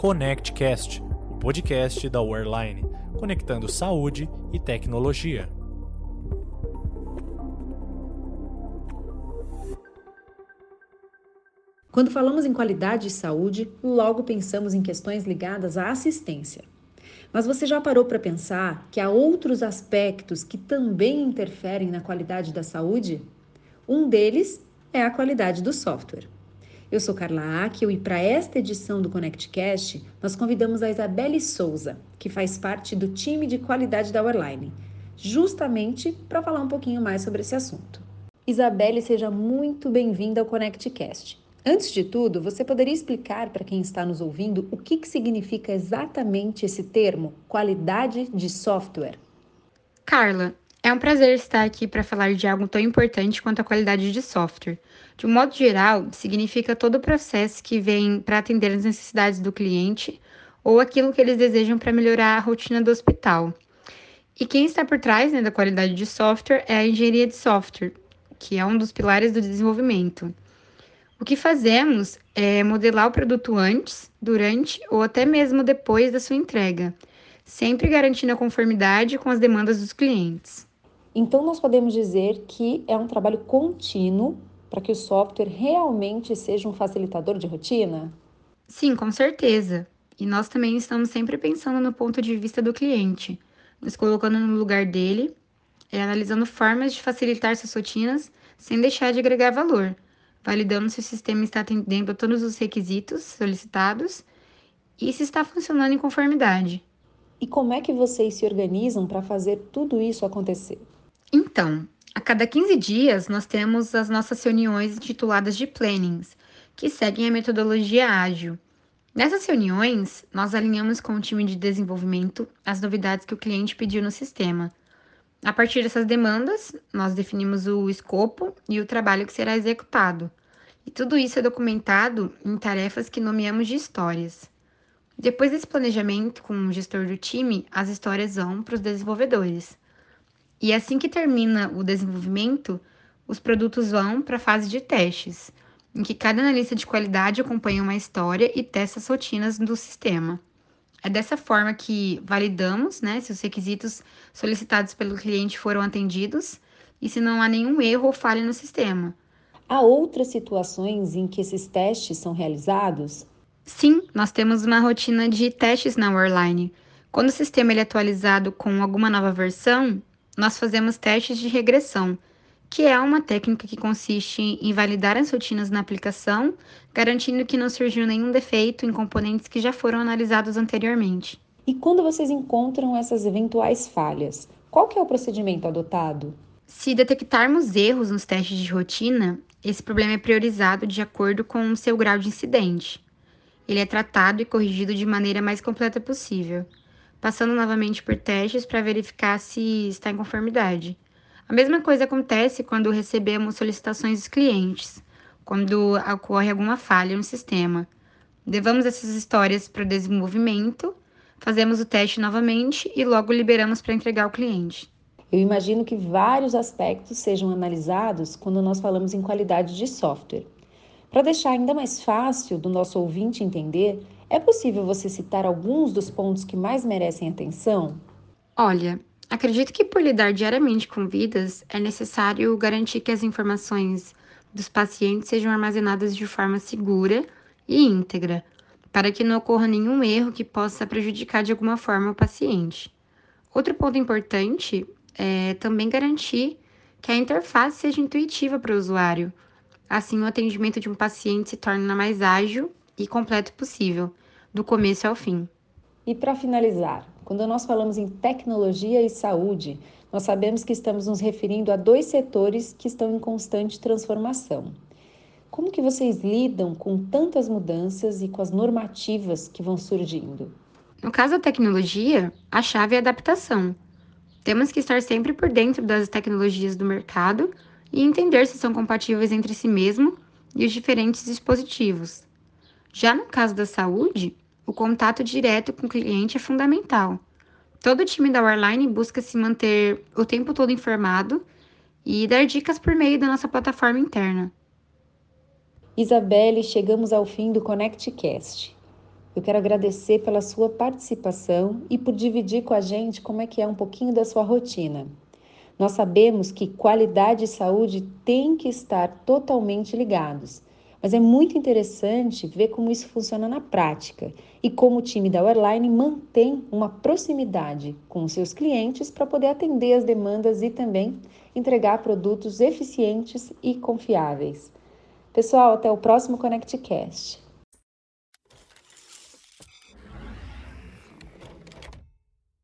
ConnectCast, o podcast da Wearline, conectando saúde e tecnologia. Quando falamos em qualidade de saúde, logo pensamos em questões ligadas à assistência. Mas você já parou para pensar que há outros aspectos que também interferem na qualidade da saúde? Um deles é a qualidade do software. Eu sou Carla Akel e para esta edição do ConnectCast, nós convidamos a Isabelle Souza, que faz parte do time de qualidade da Warline, justamente para falar um pouquinho mais sobre esse assunto. Isabelle, seja muito bem-vinda ao ConnectCast. Antes de tudo, você poderia explicar para quem está nos ouvindo o que, que significa exatamente esse termo, qualidade de software? Carla, é um prazer estar aqui para falar de algo tão importante quanto a qualidade de software. De um modo geral, significa todo o processo que vem para atender as necessidades do cliente ou aquilo que eles desejam para melhorar a rotina do hospital. E quem está por trás né, da qualidade de software é a engenharia de software, que é um dos pilares do desenvolvimento. O que fazemos é modelar o produto antes, durante ou até mesmo depois da sua entrega, sempre garantindo a conformidade com as demandas dos clientes. Então, nós podemos dizer que é um trabalho contínuo para que o software realmente seja um facilitador de rotina? Sim, com certeza. E nós também estamos sempre pensando no ponto de vista do cliente, nos colocando no lugar dele e analisando formas de facilitar suas rotinas sem deixar de agregar valor, validando se o sistema está atendendo a todos os requisitos solicitados e se está funcionando em conformidade. E como é que vocês se organizam para fazer tudo isso acontecer? Então, a cada 15 dias nós temos as nossas reuniões intituladas de plannings, que seguem a metodologia ágil. Nessas reuniões, nós alinhamos com o time de desenvolvimento as novidades que o cliente pediu no sistema. A partir dessas demandas, nós definimos o escopo e o trabalho que será executado. E tudo isso é documentado em tarefas que nomeamos de histórias. Depois desse planejamento com o gestor do time, as histórias vão para os desenvolvedores. E assim que termina o desenvolvimento, os produtos vão para a fase de testes, em que cada analista de qualidade acompanha uma história e testa as rotinas do sistema. É dessa forma que validamos né, se os requisitos solicitados pelo cliente foram atendidos e se não há nenhum erro ou falha no sistema. Há outras situações em que esses testes são realizados? Sim, nós temos uma rotina de testes na Warline. Quando o sistema é atualizado com alguma nova versão, nós fazemos testes de regressão, que é uma técnica que consiste em validar as rotinas na aplicação, garantindo que não surgiu nenhum defeito em componentes que já foram analisados anteriormente. E quando vocês encontram essas eventuais falhas, qual que é o procedimento adotado? Se detectarmos erros nos testes de rotina, esse problema é priorizado de acordo com o seu grau de incidente. Ele é tratado e corrigido de maneira mais completa possível passando novamente por testes para verificar se está em conformidade. A mesma coisa acontece quando recebemos solicitações dos clientes, quando ocorre alguma falha no sistema. Levamos essas histórias para o desenvolvimento, fazemos o teste novamente e logo liberamos para entregar ao cliente. Eu imagino que vários aspectos sejam analisados quando nós falamos em qualidade de software. Para deixar ainda mais fácil do nosso ouvinte entender, é possível você citar alguns dos pontos que mais merecem atenção? Olha, acredito que por lidar diariamente com vidas, é necessário garantir que as informações dos pacientes sejam armazenadas de forma segura e íntegra, para que não ocorra nenhum erro que possa prejudicar de alguma forma o paciente. Outro ponto importante é também garantir que a interface seja intuitiva para o usuário. Assim, o atendimento de um paciente se torna mais ágil e completo possível, do começo ao fim. E para finalizar, quando nós falamos em tecnologia e saúde, nós sabemos que estamos nos referindo a dois setores que estão em constante transformação. Como que vocês lidam com tantas mudanças e com as normativas que vão surgindo? No caso da tecnologia, a chave é a adaptação. Temos que estar sempre por dentro das tecnologias do mercado e entender se são compatíveis entre si mesmo e os diferentes dispositivos. Já no caso da saúde, o contato direto com o cliente é fundamental. Todo o time da Warline busca se manter o tempo todo informado e dar dicas por meio da nossa plataforma interna. Isabelle, chegamos ao fim do ConnectCast. Eu quero agradecer pela sua participação e por dividir com a gente como é que é um pouquinho da sua rotina. Nós sabemos que qualidade e saúde têm que estar totalmente ligados, mas é muito interessante ver como isso funciona na prática e como o time da Airline mantém uma proximidade com os seus clientes para poder atender as demandas e também entregar produtos eficientes e confiáveis. Pessoal, até o próximo ConnectCast.